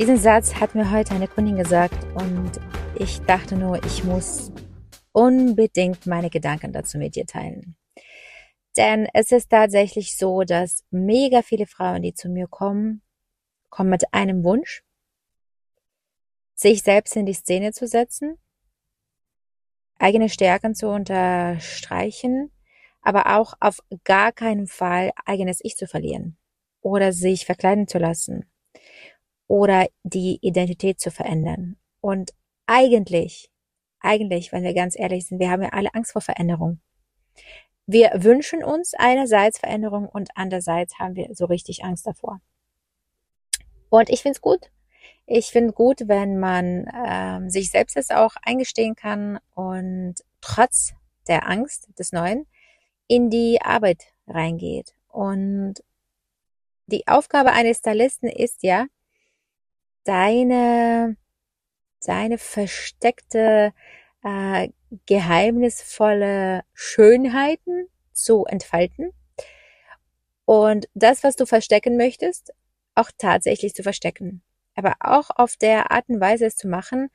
Diesen Satz hat mir heute eine Kundin gesagt und ich dachte nur, ich muss unbedingt meine Gedanken dazu mit dir teilen. Denn es ist tatsächlich so, dass mega viele Frauen, die zu mir kommen, kommen mit einem Wunsch, sich selbst in die Szene zu setzen, eigene Stärken zu unterstreichen, aber auch auf gar keinen Fall eigenes Ich zu verlieren oder sich verkleiden zu lassen oder die Identität zu verändern. Und eigentlich, eigentlich, wenn wir ganz ehrlich sind, wir haben ja alle Angst vor Veränderung. Wir wünschen uns einerseits Veränderung und andererseits haben wir so richtig Angst davor. Und ich finde es gut. Ich finde gut, wenn man ähm, sich selbst das auch eingestehen kann und trotz der Angst des Neuen in die Arbeit reingeht. Und die Aufgabe eines Stylisten ist ja, deine, deine versteckte, äh, geheimnisvolle Schönheiten zu entfalten. Und das, was du verstecken möchtest, auch tatsächlich zu verstecken. Aber auch auf der Art und Weise es zu machen,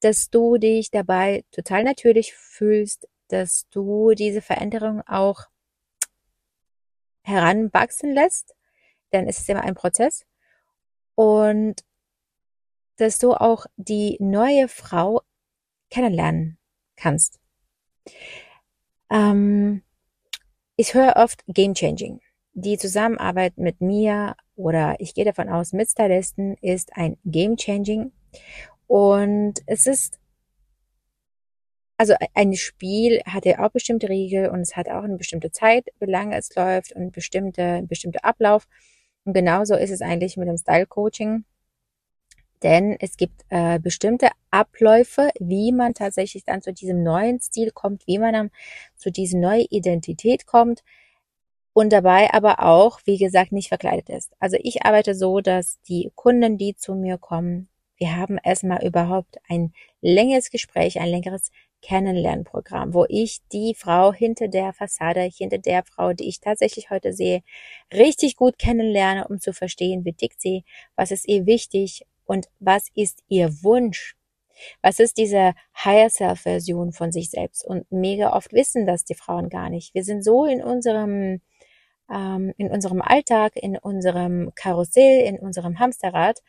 dass du dich dabei total natürlich fühlst, dass du diese Veränderung auch heranwachsen lässt, denn es ist immer ein Prozess. Und dass du auch die neue Frau kennenlernen kannst. Ähm, ich höre oft Game Changing. Die Zusammenarbeit mit mir oder ich gehe davon aus mit Stylisten ist ein Game Changing und es ist also ein Spiel hat ja auch bestimmte Regeln und es hat auch eine bestimmte Zeit, wie lange es läuft und bestimmte bestimmte Ablauf. Und genauso ist es eigentlich mit dem Style Coaching denn es gibt äh, bestimmte Abläufe, wie man tatsächlich dann zu diesem neuen Stil kommt, wie man dann zu dieser neuen Identität kommt und dabei aber auch, wie gesagt, nicht verkleidet ist. Also ich arbeite so, dass die Kunden, die zu mir kommen, wir haben erstmal überhaupt ein längeres Gespräch, ein längeres Kennenlernprogramm, wo ich die Frau hinter der Fassade, hinter der Frau, die ich tatsächlich heute sehe, richtig gut kennenlerne, um zu verstehen, wie tickt sie, was ist ihr wichtig, und was ist ihr Wunsch? Was ist diese Higher Self Version von sich selbst? Und mega oft wissen das die Frauen gar nicht. Wir sind so in unserem ähm, in unserem Alltag, in unserem Karussell, in unserem Hamsterrad,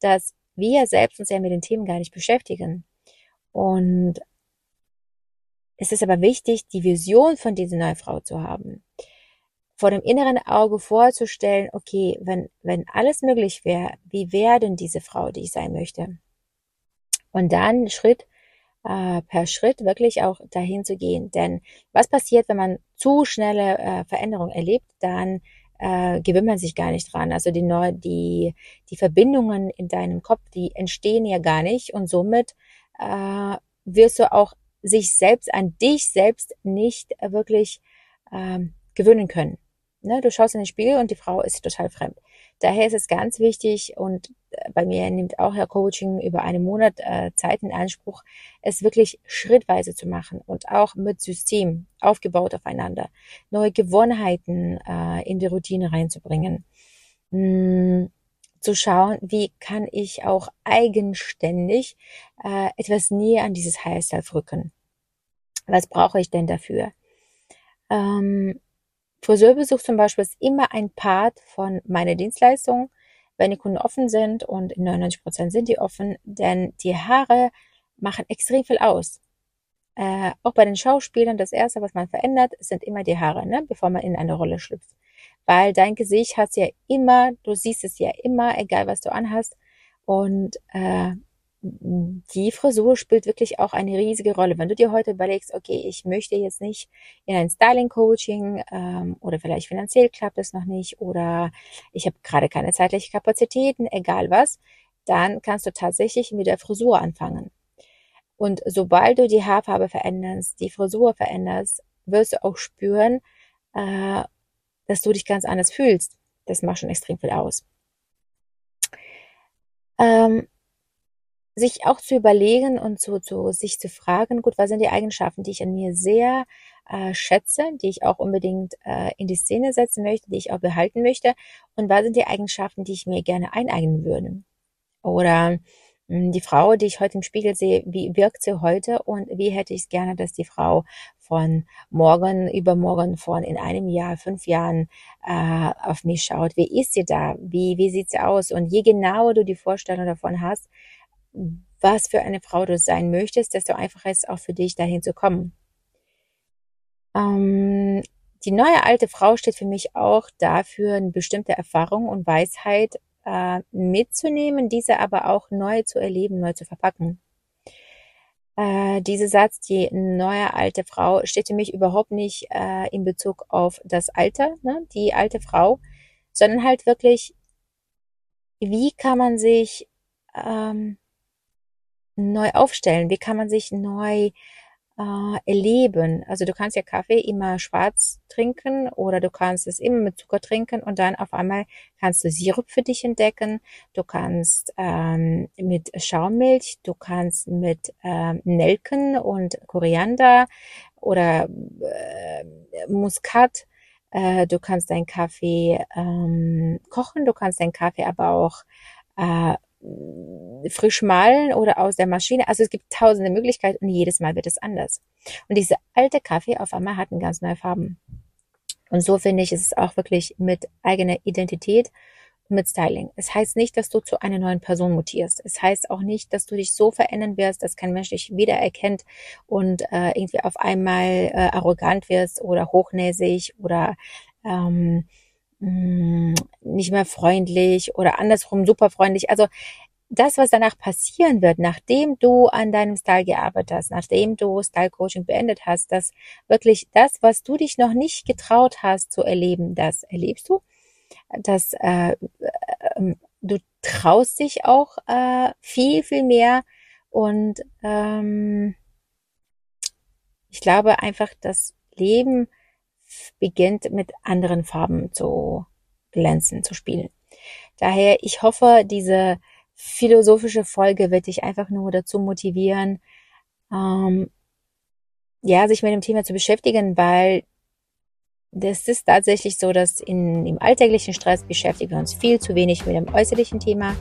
dass wir selbst uns ja mit den Themen gar nicht beschäftigen. Und es ist aber wichtig, die Vision von dieser neuen Frau zu haben vor dem inneren Auge vorzustellen, okay, wenn, wenn alles möglich wäre, wie wäre denn diese Frau, die ich sein möchte? Und dann Schritt äh, per Schritt wirklich auch dahin zu gehen. Denn was passiert, wenn man zu schnelle äh, Veränderung erlebt, dann äh, gewinnt man sich gar nicht dran. Also die, neu, die, die Verbindungen in deinem Kopf, die entstehen ja gar nicht und somit äh, wirst du auch sich selbst an dich selbst nicht wirklich ähm, gewöhnen können. Ne, du schaust in den Spiegel und die Frau ist total fremd. Daher ist es ganz wichtig und äh, bei mir nimmt auch Herr Coaching über einen Monat äh, Zeit in Anspruch, es wirklich schrittweise zu machen und auch mit System aufgebaut aufeinander, neue Gewohnheiten äh, in die Routine reinzubringen. Hm, zu schauen, wie kann ich auch eigenständig äh, etwas näher an dieses Higher Self rücken. Was brauche ich denn dafür? Ähm, Friseurbesuch zum Beispiel ist immer ein Part von meiner Dienstleistung, wenn die Kunden offen sind und in 99 Prozent sind die offen, denn die Haare machen extrem viel aus. Äh, auch bei den Schauspielern, das erste, was man verändert, sind immer die Haare, ne, bevor man in eine Rolle schlüpft. Weil dein Gesicht hat ja immer, du siehst es ja immer, egal was du anhast. Und äh, die Frisur spielt wirklich auch eine riesige Rolle. Wenn du dir heute überlegst, okay, ich möchte jetzt nicht in ein Styling-Coaching ähm, oder vielleicht finanziell klappt es noch nicht oder ich habe gerade keine zeitliche Kapazitäten, egal was, dann kannst du tatsächlich mit der Frisur anfangen. Und sobald du die Haarfarbe veränderst, die Frisur veränderst, wirst du auch spüren, äh, dass du dich ganz anders fühlst. Das macht schon extrem viel aus. Ähm, sich auch zu überlegen und zu, zu sich zu fragen, gut, was sind die Eigenschaften, die ich an mir sehr äh, schätze, die ich auch unbedingt äh, in die Szene setzen möchte, die ich auch behalten möchte und was sind die Eigenschaften, die ich mir gerne eineignen würde. Oder hm, die Frau, die ich heute im Spiegel sehe, wie wirkt sie heute und wie hätte ich es gerne, dass die Frau von morgen, übermorgen, von in einem Jahr, fünf Jahren äh, auf mich schaut. Wie ist sie da? Wie, wie sieht sie aus? Und je genauer du die Vorstellung davon hast, was für eine Frau du sein möchtest, desto einfacher ist es auch für dich, dahin zu kommen. Ähm, die neue alte Frau steht für mich auch dafür, eine bestimmte Erfahrung und Weisheit äh, mitzunehmen, diese aber auch neu zu erleben, neu zu verpacken. Äh, dieser Satz, die neue alte Frau, steht für mich überhaupt nicht äh, in Bezug auf das Alter, ne, die alte Frau, sondern halt wirklich, wie kann man sich ähm, neu aufstellen? Wie kann man sich neu äh, erleben. Also du kannst ja Kaffee immer schwarz trinken oder du kannst es immer mit Zucker trinken und dann auf einmal kannst du Sirup für dich entdecken. Du kannst ähm, mit Schaummilch, du kannst mit ähm, Nelken und Koriander oder äh, Muskat äh, du kannst deinen Kaffee ähm, kochen, du kannst deinen Kaffee aber auch äh, frisch malen oder aus der Maschine. Also es gibt tausende Möglichkeiten und jedes Mal wird es anders. Und diese alte Kaffee auf einmal hat eine ganz neue Farben. Und so finde ich, ist es auch wirklich mit eigener Identität mit Styling. Es heißt nicht, dass du zu einer neuen Person mutierst. Es heißt auch nicht, dass du dich so verändern wirst, dass kein Mensch dich wiedererkennt und äh, irgendwie auf einmal äh, arrogant wirst oder hochnäsig oder ähm, Mm, nicht mehr freundlich oder andersrum super freundlich. Also das, was danach passieren wird, nachdem du an deinem Style gearbeitet hast, nachdem du Style Coaching beendet hast, dass wirklich das, was du dich noch nicht getraut hast zu erleben, das erlebst du. dass äh, äh, du traust dich auch äh, viel, viel mehr und ähm, ich glaube einfach, das Leben beginnt mit anderen Farben zu glänzen, zu spielen. Daher, ich hoffe, diese philosophische Folge wird dich einfach nur dazu motivieren, ähm, ja, sich mit dem Thema zu beschäftigen, weil das ist tatsächlich so, dass in, im alltäglichen Stress beschäftigen wir uns viel zu wenig mit dem äußerlichen Thema.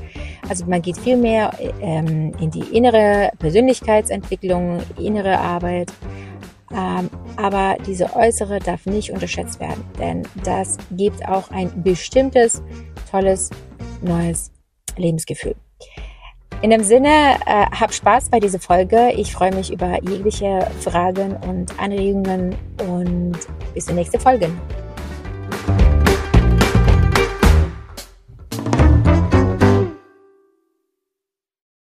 Also man geht viel mehr ähm, in die innere Persönlichkeitsentwicklung, innere Arbeit. Ähm, aber diese äußere darf nicht unterschätzt werden, denn das gibt auch ein bestimmtes, tolles, neues Lebensgefühl. In dem Sinne, äh, hab Spaß bei dieser Folge. Ich freue mich über jegliche Fragen und Anregungen und bis zur nächsten Folge.